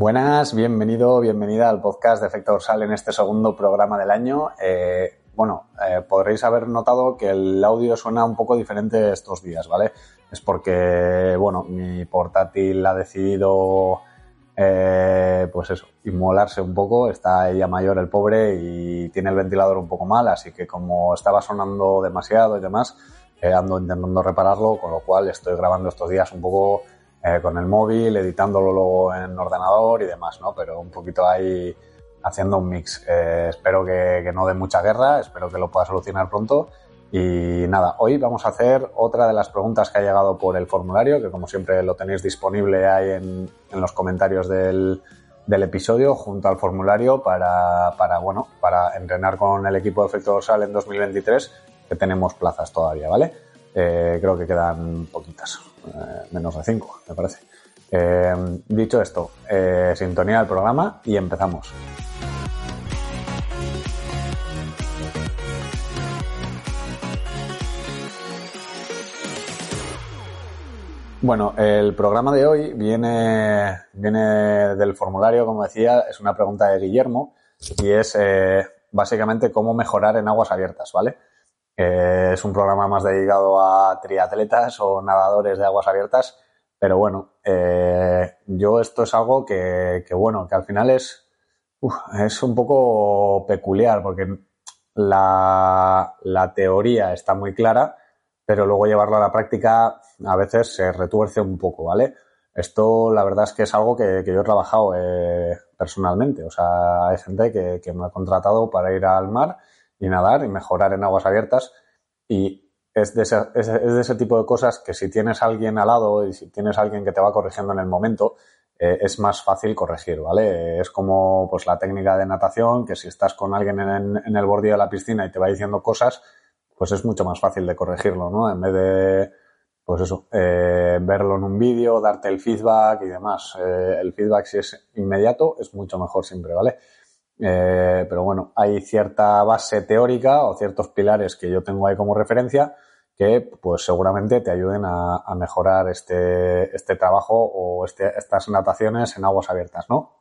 Buenas, bienvenido, bienvenida al podcast de Efecto Dorsal en este segundo programa del año. Eh, bueno, eh, podréis haber notado que el audio suena un poco diferente estos días, ¿vale? Es porque, bueno, mi portátil ha decidido, eh, pues eso, inmolarse un poco. Está ella mayor, el pobre, y tiene el ventilador un poco mal, así que como estaba sonando demasiado y demás, ando intentando repararlo, con lo cual estoy grabando estos días un poco eh, con el móvil, editándolo luego en ordenador y demás, ¿no? Pero un poquito ahí haciendo un mix. Eh, espero que, no dé mucha guerra, espero que lo pueda solucionar pronto. Y nada, hoy vamos a hacer otra de las preguntas que ha llegado por el formulario, que como siempre lo tenéis disponible ahí en, los comentarios del, episodio junto al formulario para, para, bueno, para entrenar con el equipo de efecto dorsal en 2023, que tenemos plazas todavía, ¿vale? Eh, creo que quedan poquitas. Eh, menos de 5, me parece. Eh, dicho esto, sintonía del programa y empezamos. Bueno, el programa de hoy viene, viene del formulario, como decía, es una pregunta de Guillermo y es básicamente cómo mejorar en aguas abiertas, ¿vale? Es un programa más dedicado a triatletas o nadadores de aguas abiertas, pero bueno, eh, yo esto es algo que, bueno, que al final es, es un poco peculiar porque la, la, teoría está muy clara, pero luego llevarlo a la práctica a veces se retuerce un poco, ¿vale? Esto la verdad es que es algo que, yo he trabajado eh, personalmente, o sea, hay gente que, que me ha contratado para ir al mar y nadar y mejorar en aguas abiertas. Y es de, ese, es de ese tipo de cosas que si tienes alguien al lado y si tienes alguien que te va corrigiendo en el momento, eh, es más fácil corregir, ¿vale? Es como pues la técnica de natación, que si estás con alguien en, en el borde de la piscina y te va diciendo cosas, pues es mucho más fácil de corregirlo, ¿no? En vez de, pues eso, eh, verlo en un vídeo, darte el feedback y demás. Eh, el feedback si es inmediato es mucho mejor siempre, ¿vale? Eh, pero bueno, hay cierta base teórica o ciertos pilares que yo tengo ahí como referencia que pues seguramente te ayuden a, mejorar este, este trabajo o este, estas nataciones en aguas abiertas, ¿no?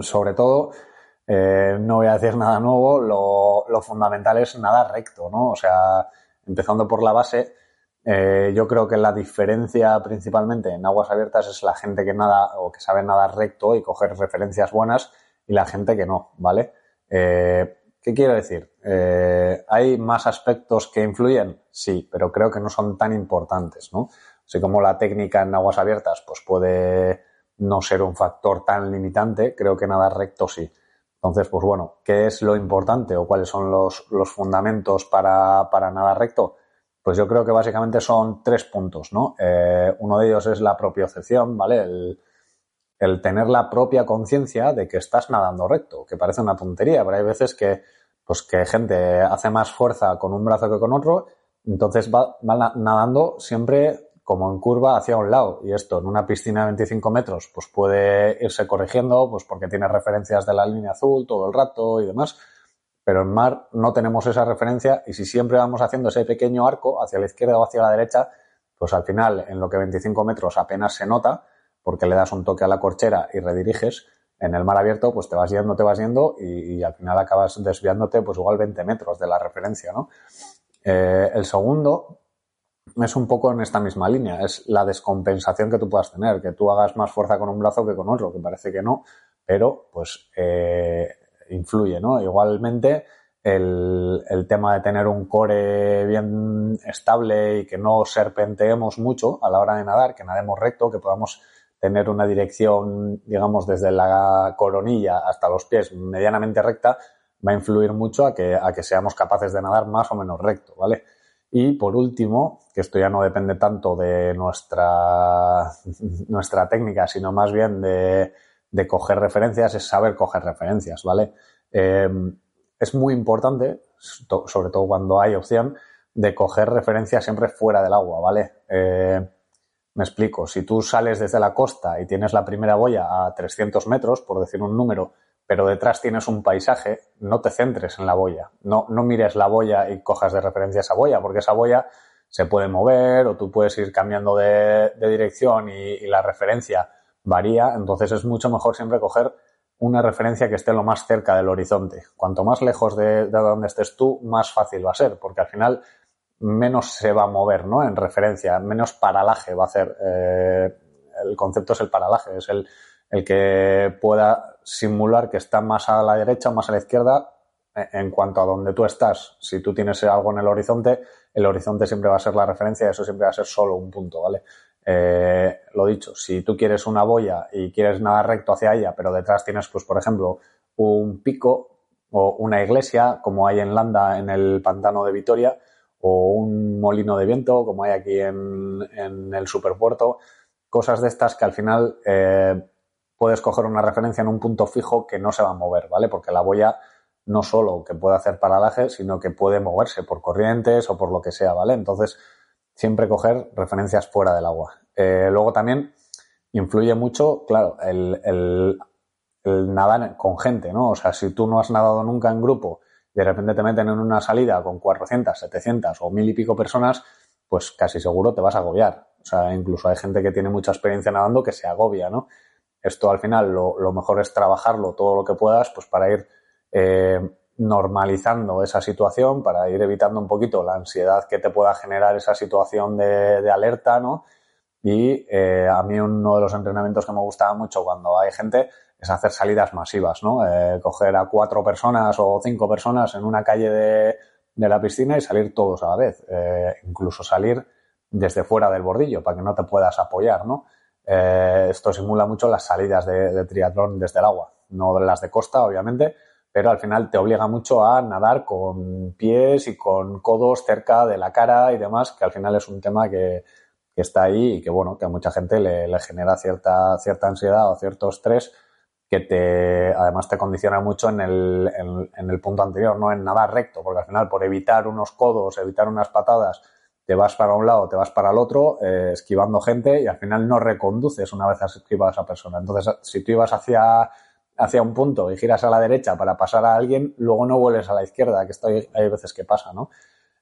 Sobre todo, eh, no voy a decir nada nuevo, lo, lo, fundamental es nadar recto, ¿no? O sea, empezando por la base, eh, yo creo que la diferencia principalmente en aguas abiertas es la gente que nada o que sabe nadar recto y coger referencias buenas y la gente que no, ¿vale? Eh, ¿Qué quiero decir? Eh, ¿Hay más aspectos que influyen? Sí, pero creo que no son tan importantes, ¿no? Así como la técnica en aguas abiertas pues puede no ser un factor tan limitante, creo que nada recto sí. Entonces, pues bueno, ¿qué es lo importante o cuáles son los, los fundamentos para, para nada recto? Pues yo creo que básicamente son tres puntos, ¿no? Eh, uno de ellos es la propiocepción, ¿vale? El, el tener la propia conciencia de que estás nadando recto, que parece una tontería, pero hay veces que, pues que gente hace más fuerza con un brazo que con otro, entonces va, nadando siempre como en curva hacia un lado. Y esto en una piscina de 25 metros, pues puede irse corrigiendo, pues porque tiene referencias de la línea azul todo el rato y demás. Pero en mar no tenemos esa referencia y si siempre vamos haciendo ese pequeño arco hacia la izquierda o hacia la derecha, pues al final en lo que 25 metros apenas se nota porque le das un toque a la corchera y rediriges, en el mar abierto pues te vas yendo, te vas yendo y, al final acabas desviándote pues igual 20 metros de la referencia, ¿no? Eh, el segundo es un poco en esta misma línea, es la descompensación que tú puedas tener, que tú hagas más fuerza con un brazo que con otro, que parece que no, pero pues eh, influye, ¿no? Igualmente el, el, tema de tener un core bien estable y que no serpenteemos mucho a la hora de nadar, que nademos recto, que podamos tener una dirección, digamos, desde la coronilla hasta los pies medianamente recta, va a influir mucho a que, a que seamos capaces de nadar más o menos recto, ¿vale? Y por último, que esto ya no depende tanto de nuestra, nuestra técnica, sino más bien de, de coger referencias, es saber coger referencias, ¿vale? Eh, es muy importante, sobre todo cuando hay opción, de coger referencias siempre fuera del agua, ¿vale? Eh, me explico, si tú sales desde la costa y tienes la primera boya a 300 metros, por decir un número, pero detrás tienes un paisaje, no te centres en la boya. No, no mires la boya y cojas de referencia esa boya, porque esa boya se puede mover o tú puedes ir cambiando de, dirección y, la referencia varía. Entonces es mucho mejor siempre coger una referencia que esté lo más cerca del horizonte. Cuanto más lejos de, donde estés tú, más fácil va a ser, porque al final menos se va a mover, ¿no? En referencia, menos paralaje va a hacer. Eh, el concepto es el paralaje, es el, el que pueda simular que está más a la derecha o más a la izquierda eh, en cuanto a donde tú estás. Si tú tienes algo en el horizonte, el horizonte siempre va a ser la referencia eso siempre va a ser solo un punto, ¿vale? Eh, lo dicho, si tú quieres una boya y quieres nada recto hacia ella, pero detrás tienes, pues, por ejemplo, un pico o una iglesia, como hay en Landa, en el pantano de Vitoria, o un molino de viento, como hay aquí en, en el superpuerto, cosas de estas que al final eh, puedes coger una referencia en un punto fijo que no se va a mover, ¿vale? Porque la boya no solo que puede hacer paralaje, sino que puede moverse por corrientes o por lo que sea, ¿vale? Entonces, siempre coger referencias fuera del agua. Eh, luego también influye mucho, claro, el, nadar con gente, ¿no? O sea, si tú no has nadado nunca en grupo de repente te meten en una salida con 400, 700 o mil y pico personas, pues casi seguro te vas a agobiar. O sea, incluso hay gente que tiene mucha experiencia nadando que se agobia, ¿no? Esto al final lo, mejor es trabajarlo todo lo que puedas, pues para ir eh, normalizando esa situación, para ir evitando un poquito la ansiedad que te pueda generar esa situación de, alerta, ¿no? Y eh, a mí uno de los entrenamientos que me gustaba mucho cuando hay gente es hacer salidas masivas, ¿no? Eh, coger a cuatro personas o cinco personas en una calle de, la piscina y salir todos a la vez. incluso salir desde fuera del bordillo para que no te puedas apoyar, ¿no? Eh, esto simula mucho las salidas de, triatlón desde el agua, no las de costa, obviamente, pero al final te obliga mucho a nadar con pies y con codos cerca de la cara y demás, que al final es un tema que, está ahí y que, bueno, que a mucha gente le, genera cierta, cierta ansiedad o cierto estrés que te, además te condiciona mucho en el, en el punto anterior, no en nadar recto, porque al final por evitar unos codos, evitar unas patadas, te vas para un lado, te vas para el otro, eh, esquivando gente y al final no reconduces una vez has esquivado a esa persona. Entonces, si tú ibas hacia, hacia un punto y giras a la derecha para pasar a alguien, luego no vuelves a la izquierda, que esto hay, veces que pasa, ¿no?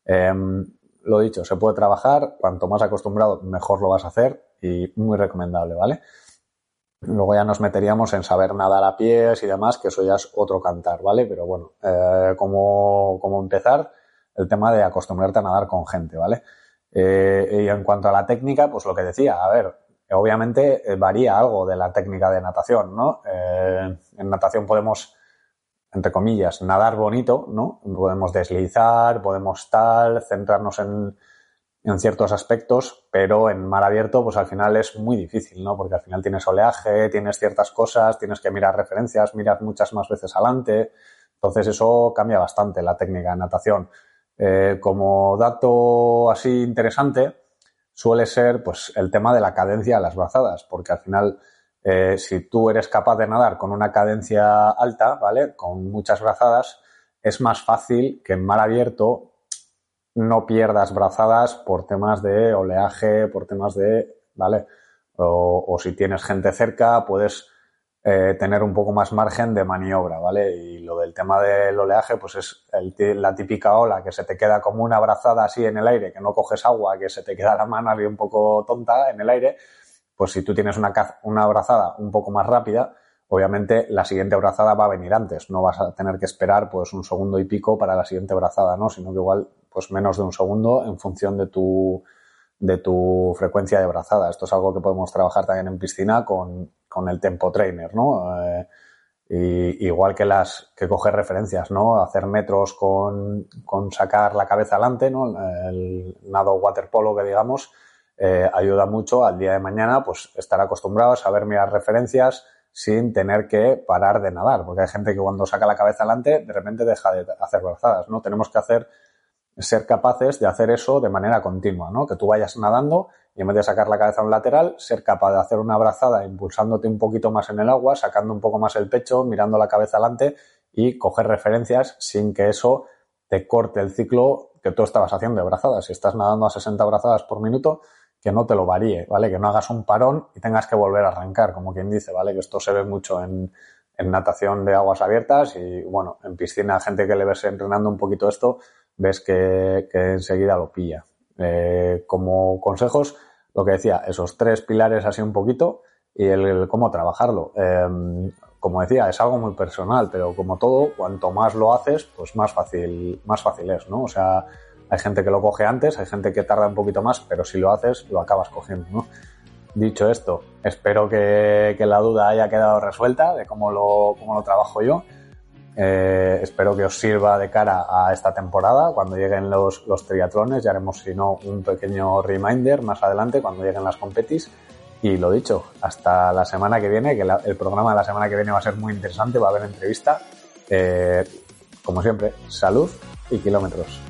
Em, lo dicho, se puede trabajar, cuanto más acostumbrado, mejor lo vas a hacer y muy recomendable, ¿vale? Luego ya nos meteríamos en saber nadar a pies y demás, que eso ya es otro cantar, ¿vale? Pero bueno, eh, como, empezar, el tema de acostumbrarte a nadar con gente, ¿vale? Eh, y en cuanto a la técnica, pues lo que decía, a ver, obviamente eh, varía algo de la técnica de natación, ¿no? Eh, en natación podemos, entre comillas, nadar bonito, ¿no? Podemos deslizar, podemos tal, centrarnos en, en ciertos aspectos, pero en mar abierto, pues al final es muy difícil, ¿no? Porque al final tienes oleaje, tienes ciertas cosas, tienes que mirar referencias, mirar muchas más veces adelante. Entonces eso cambia bastante la técnica de natación. Eh, como dato así interesante, suele ser pues, el tema de la cadencia de las brazadas, porque al final, eh, si tú eres capaz de nadar con una cadencia alta, ¿vale? Con muchas brazadas, es más fácil que en mar abierto no pierdas brazadas por temas de oleaje, por temas de, ¿vale? o si tienes gente cerca, puedes eh, tener un poco más margen de maniobra, ¿vale? Y lo del tema del oleaje, pues es la típica ola que se te queda como una brazada así en el aire, que no coges agua, que se te queda la mano ahí un poco tonta en el aire, pues si tú tienes una, una brazada un poco más rápida, obviamente la siguiente brazada va a venir antes, no vas a tener que esperar pues un segundo y pico para la siguiente brazada, ¿no? Sino que igual pues menos de un segundo en función de tu, de tu frecuencia de brazada. Esto es algo que podemos trabajar también en piscina con, con el tempo trainer, ¿no? Eh, y, igual que las que coger referencias, ¿no? Hacer metros con, con sacar la cabeza adelante, ¿no? El nado waterpolo que digamos eh, ayuda mucho al día de mañana, pues estar acostumbrado a saber mirar referencias sin tener que parar de nadar, porque hay gente que cuando saca la cabeza adelante de repente deja de hacer brazadas, ¿no? Tenemos que hacer ser capaces de hacer eso de manera continua, ¿no? Que tú vayas nadando y en vez de sacar la cabeza a un lateral, ser capaz de hacer una abrazada impulsándote un poquito más en el agua, sacando un poco más el pecho, mirando la cabeza adelante y coger referencias sin que eso te corte el ciclo que tú estabas haciendo de brazadas. Si estás nadando a 60 brazadas por minuto, que no te lo varíe, ¿vale? Que no hagas un parón y tengas que volver a arrancar, como quien dice, ¿vale? Que esto se ve mucho en, natación de aguas abiertas y, bueno, en piscina, gente que le ves entrenando un poquito esto, ves que, enseguida lo pilla. Eh, como consejos, lo que decía, esos tres pilares así un poquito y el, cómo trabajarlo. Em, como decía, es algo muy personal, pero como todo, cuanto más lo haces, pues más fácil, más fácil es, ¿no? O sea, hay gente que lo coge antes, hay gente que tarda un poquito más, pero si lo haces, lo acabas cogiendo, ¿no? Dicho esto, espero que, la duda haya quedado resuelta de cómo lo, cómo lo trabajo yo. Eh, espero que os sirva de cara a esta temporada. Cuando lleguen los, los triatlones, ya haremos, si no, un pequeño reminder más adelante cuando lleguen las competis. Y lo dicho, hasta la semana que viene, que el programa de la semana que viene va a ser muy interesante, va a haber entrevista. Eh, como siempre, salud y kilómetros.